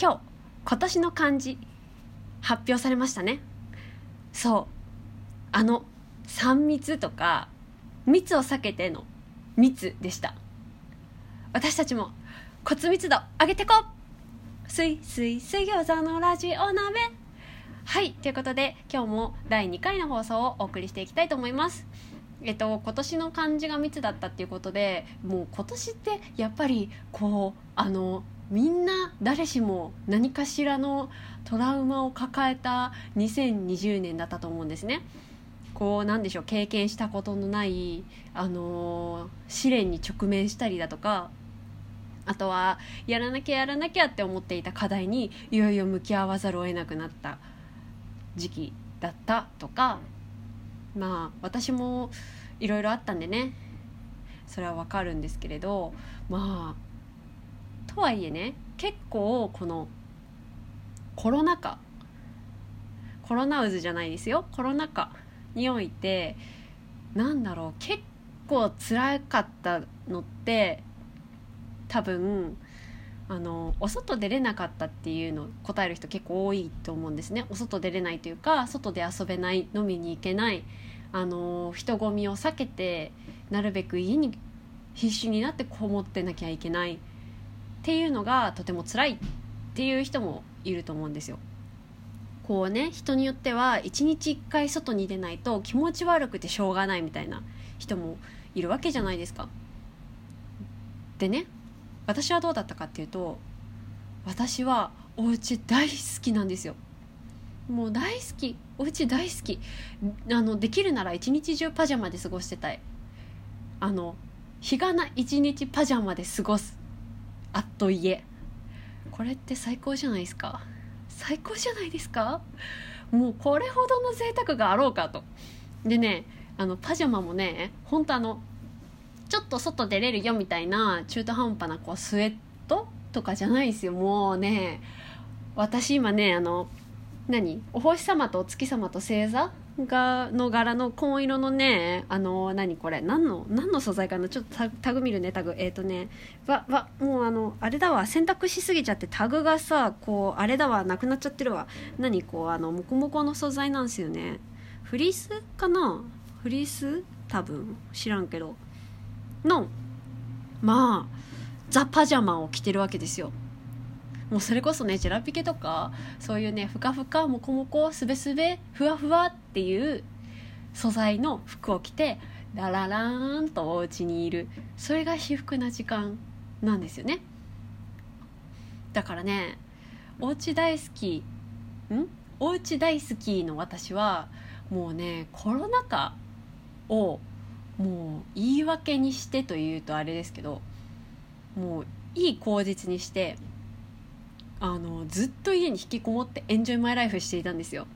今日今年の漢字発表されましたね。そう。あの3密とか密を避けての密でした。私たちも骨密度上げてこすいすい水餃子のラジオ鍋。はいということで今日も第2回の放送をお送りしていきたいと思います。えっと、今年の漢字が密だったっていうことでもう今年ってやっぱりこうあのみんな誰しも何かしらのトラウマを抱えた2020年だったと思うんですね。こうなんでしょう経験したことのないあの試練に直面したりだとかあとはやらなきゃやらなきゃって思っていた課題にいよいよ向き合わざるを得なくなった時期だったとかまあ私もいろいろあったんでねそれはわかるんですけれどまあとはいえね結構このコロナ禍コロナ渦じゃないですよ。コロナ禍においてなんだろう結構辛かったのって多分あのお外出れなかったっていうのを答える人結構多いと思うんですね。お外出れないというか外で遊べない飲みに行けないあの人混みを避けてなるべく家に必死になってこもってなきゃいけない。っていうのがとても辛いっていう人もいると思うんですよ。こうね人によっては一日一回外に出ないと気持ち悪くてしょうがないみたいな人もいるわけじゃないですか。でね私はどうだったかっていうと私はお家大好きなんですよ。もう大好きお家大好きあのできるなら一日中パジャマで過ごしてたいあの日がな一日パジャマで過ごすあっと家これって最高じゃないですか？最高じゃないですか？もうこれほどの贅沢があろうかと。でねあのパジャマもね本当あのちょっと外出れるよみたいな中途半端なこうスウェットとかじゃないですよ。もうね私今ねあの何？お星様とお月様と星座がの柄の紺色のねあの何これ？何の何の素材かな？ちょっとタグ見るねタグ。えっ、ー、とねわわもうあのあれだわ。洗濯しすぎちゃってタグがさこうあれだわ。なくなっちゃってるわ。何こうあのモコモコの素材なんですよね。フリースかな？フリース？多分。知らんけど。のまあザ・パジャマを着てるわけですよ。もうそれこそねジェラピケとかそういうねふかふかもこもこすべすべふわふわっっていう素材の服を着てラララーンとお家にいる。それが至福な時間なんですよね。だからねお家大好きん？お家大好きの私はもうねコロナ禍をもう言い訳にしてというとあれですけどもういい口実にしてあのずっと家に引きこもってエンジョイマイライフしていたんですよ。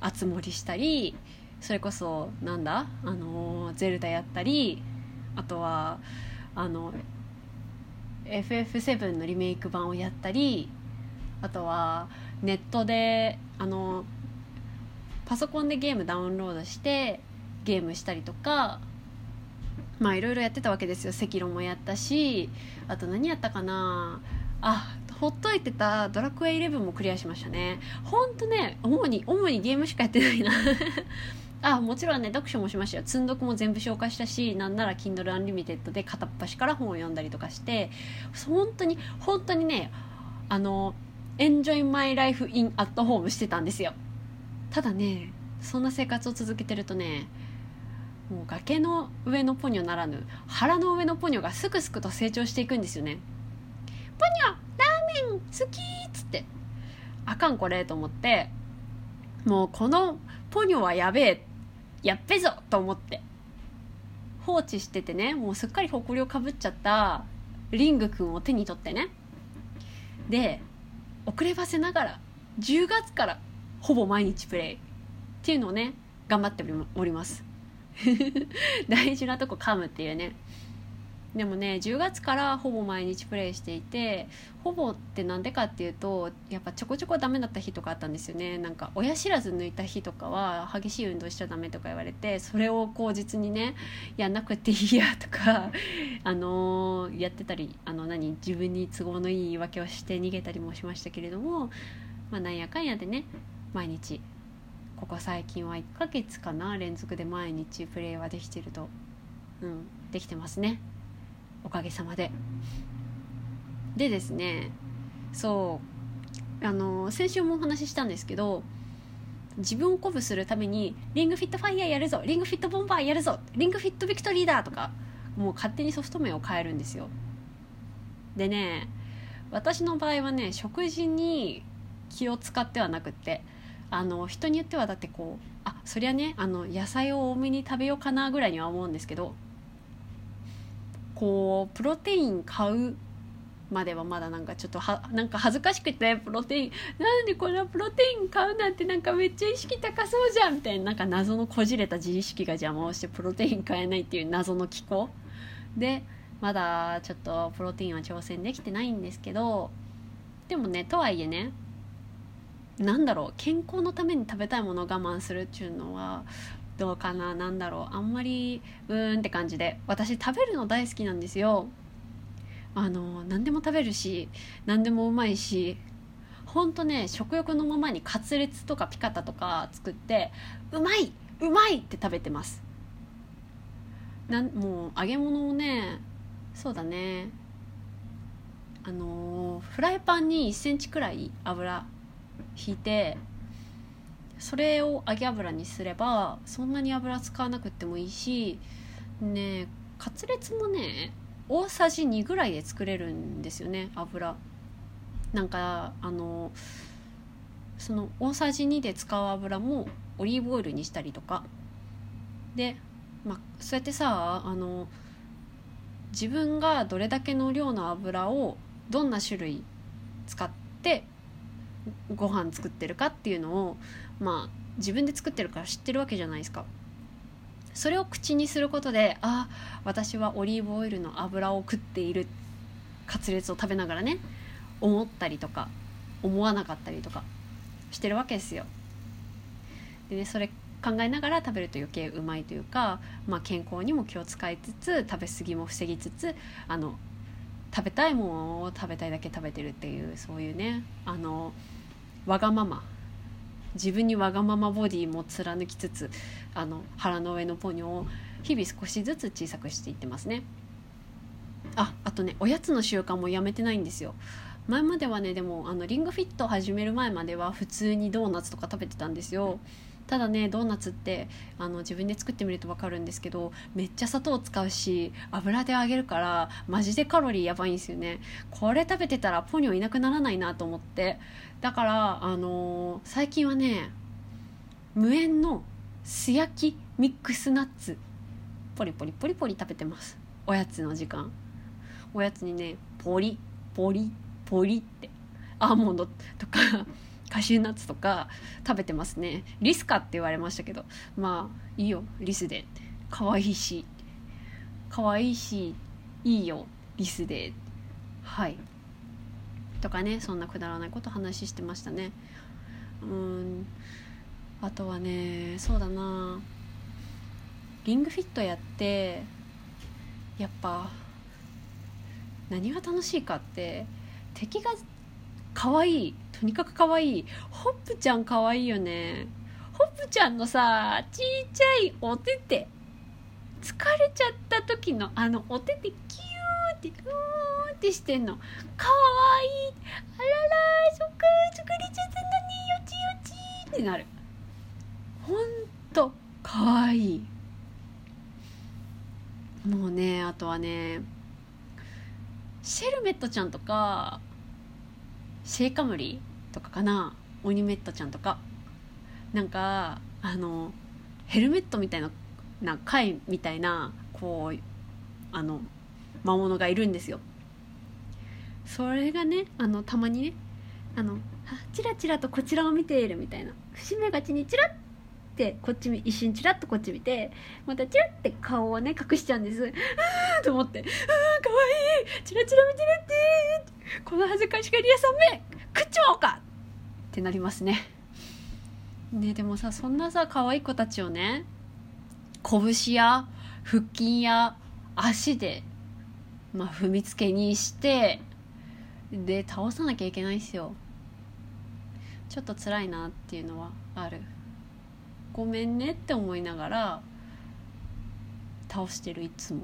あつ森したりそれこそなんだあのゼルダやったりあとはあの FF7 のリメイク版をやったりあとはネットであのパソコンでゲームダウンロードしてゲームしたりとかまあいろいろやってたわけですよ。赤炉もやったしあと何やったかな。あほっといてたドラクエイ11もクリアしましたね。ほんとね主に主にゲームしかやってないな。あもちろんね読書もしましたよ。積んどくも全部消化したしなんなら Kindle Unlimited で片っ端から本を読んだりとかして。本当に本当にねあのエンジョイマイライフインアットホームしてたんですよ。ただねそんな生活を続けてるとねもう崖の上のポニョならぬ腹の上のポニョがすくすくと成長していくんですよね。ポニョ好きっつって。あかんこれと思って。もうこのポニョはやべえやっべぞと思って。放置しててねもうすっかり誇りをかぶっちゃったリングくんを手に取ってね。で遅ればせながら10月からほぼ毎日プレイ。っていうのをね頑張っております。大事なとこ噛むっていうね。でもね10月からほぼ毎日プレイしていてほぼってなんでかっていうとやっぱちょこちょこダメだった日とかあったんですよね。なんか親知らず抜いた日とかは激しい運動しちゃダメとか言われてそれを口実にねやんなくていいやとか あのー、やってたりあの何自分に都合のいい言い訳をして逃げたりもしましたけれどもまあなんやかんやでね毎日ここ最近は1ヶ月かな連続で毎日プレイはできてるとうんできてますね。おかげさまで。でですねそうあの先週もお話ししたんですけど自分を鼓舞するためにリングフィットファイヤーやるぞリングフィットボンバーやるぞリングフィットビクトリーだとかもう勝手にソフト面を変えるんですよ。でね私の場合はね食事に気を使ってはなくってあの人によってはだってこうあそりゃねあの野菜を多めに食べようかなぐらいには思うんですけどこうプロテイン買うまではまだなんかちょっとはなんか恥ずかしくてプロテインなんでこれはプロテイン買うなんてなんかめっちゃ意識高そうじゃんみたいななんか謎のこじれた自意識が邪魔をしてプロテイン買えないっていう謎の機構でまだちょっとプロテインは挑戦できてないんですけどでもねとはいえねなんだろう健康のために食べたいものを我慢するっていうのはどうかななんだろう。あんまりうーんって感じで。私食べるの大好きなんですよ。あの何でも食べるし何でもうまいしほんとね食欲のままにカツレツとかピカタとか作ってうまいうまいって食べてます。なんもう揚げ物をねそうだね。あのフライパンに1センチくらい油引いてそれを揚げ油にすればそんなに油使わなくてもいいしねカツレツもね大さじ2ぐらいで作れるんですよね油。なんかあのその大さじ2で使う油もオリーブオイルにしたりとか。で、まあ、そうやってさあの自分がどれだけの量の油をどんな種類使ってご飯作ってるかっていうのをまあ自分で作ってるから知ってるわけじゃないですか。それを口にすることであ私はオリーブオイルの油を食っているカツレツを食べながらね思ったりとか思わなかったりとかしてるわけですよ。でねそれ考えながら食べると余計うまいというか、まあ、健康にも気を使いつつ食べ過ぎも防ぎつつあの食べたいものを食べたいだけ食べてるっていうそういうねあのわがまま自分にわがままボディも貫きつつあの腹の上のポニョを日々少しずつ小さくしていってますね。ああとねおやつの習慣もやめてないんですよ。前まではねでもあのリングフィット始める前までは普通にドーナツとか食べてたんですよ。ただねドーナツってあの自分で作ってみると分かるんですけどめっちゃ砂糖使うし油で揚げるからマジでカロリーやばいんですよね。これ食べてたらポニョいなくならないなと思って。だからあのー、最近はね無塩の素焼きミックスナッツポリポリポリポリ食べてます。おやつの時間。おやつにねポリポリポリってアーモンドとかカシューナッツとか食べてますね。リスかって言われましたけど。まあいいよ。リスで。可愛いし。可愛いしいいよ。リスで。はい。とかね。そんなくだらないこと話してましたね。うん。あとはねそうだな。リングフィットやってやっぱ何が楽しいかって敵が可愛いとにかく可愛い。ホップちゃん可愛いよね。ホップちゃんのさちっちゃいお手手疲れちゃった時のあのお手手キューってキューってしてんの。可愛い。いあららそっか疲れちゃったのによちよちってなる。ほんと可愛い。もうねあとはねシェルメットちゃんとかシェイカムリとかかな？オニメットちゃんとか。なんかあのヘルメットみたいなな貝みたいなこうあの魔物がいるんですよ。それがねあのたまにねあのチラチラとこちらを見ているみたいな。節目がちにチラッてこっち一瞬チラッとこっち見てまたチラッて顔をね隠しちゃうんです。うーんと思って「うーんかわい。いチラチラ見てるって。この恥ずかしがり屋さんめ食っちまおうか!」ってなりますね。ねでもさそんなさ可愛い子たちをね拳や腹筋や足で、まあ、踏みつけにしてで倒さなきゃいけないっすよ。ちょっと辛いなっていうのはある。ごめんねって思いながら倒してるいつも。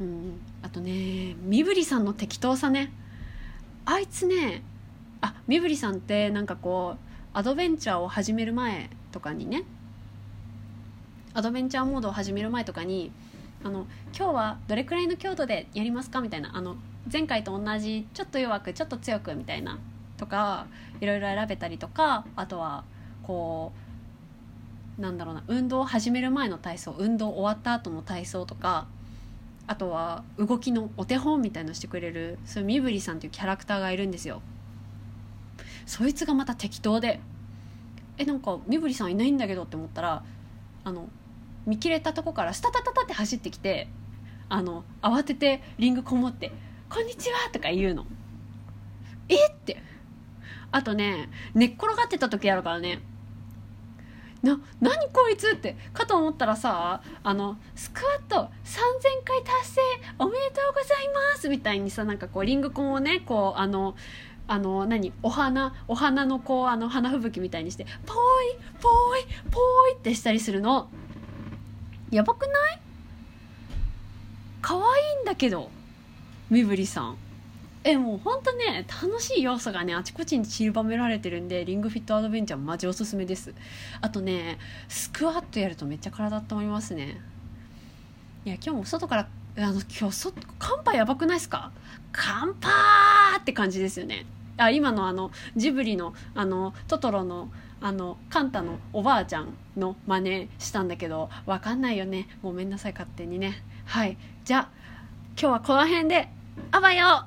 うん。あとね身振りさんの適当さね。あいつねあ身振りさんってなんかこうアドベンチャーを始める前とかにね。アドベンチャーモードを始める前とかにあの今日はどれくらいの強度でやりますかみたいなあの前回と同じちょっと弱くちょっと強くみたいなとかいろいろ選べたりとかあとはこうなんだろうな運動を始める前の体操運動終わった後の体操とかあとは動きのお手本みたいのしてくれるそういう身振りさんっていうキャラクターがいるんですよ。そいつがまた適当で。えなんか身振りさんいないんだけどって思ったらあの見切れたとこからスタタタタって走ってきてあの慌ててリングこもって「こんにちは」とか言うの。えって。あとね寝っ転がってた時あるからねな何こいつってかと思ったらさあのスクワット3000回達成おめでとうございますみたいにさなんかこうリングコンをねこうあのあの何お花お花のこうあの花吹雪みたいにしてポイポイポイってしたりするの。やばくない？可愛いんだけど身振りさん。えもうほんとね楽しい要素がねあちこちに散りばめられてるんでリングフィットアドベンチャーマジおすすめです。あとねスクワットやるとめっちゃ体温まりますね。いや今日も外からあの今日外寒波やばくないですか？寒波って感じですよね。あ今のあのジブリのあのトトロのあのカンタのおばあちゃんの真似したんだけどわかんないよね。ごめんなさい勝手にね。はい。じゃあ今日はこの辺であばよ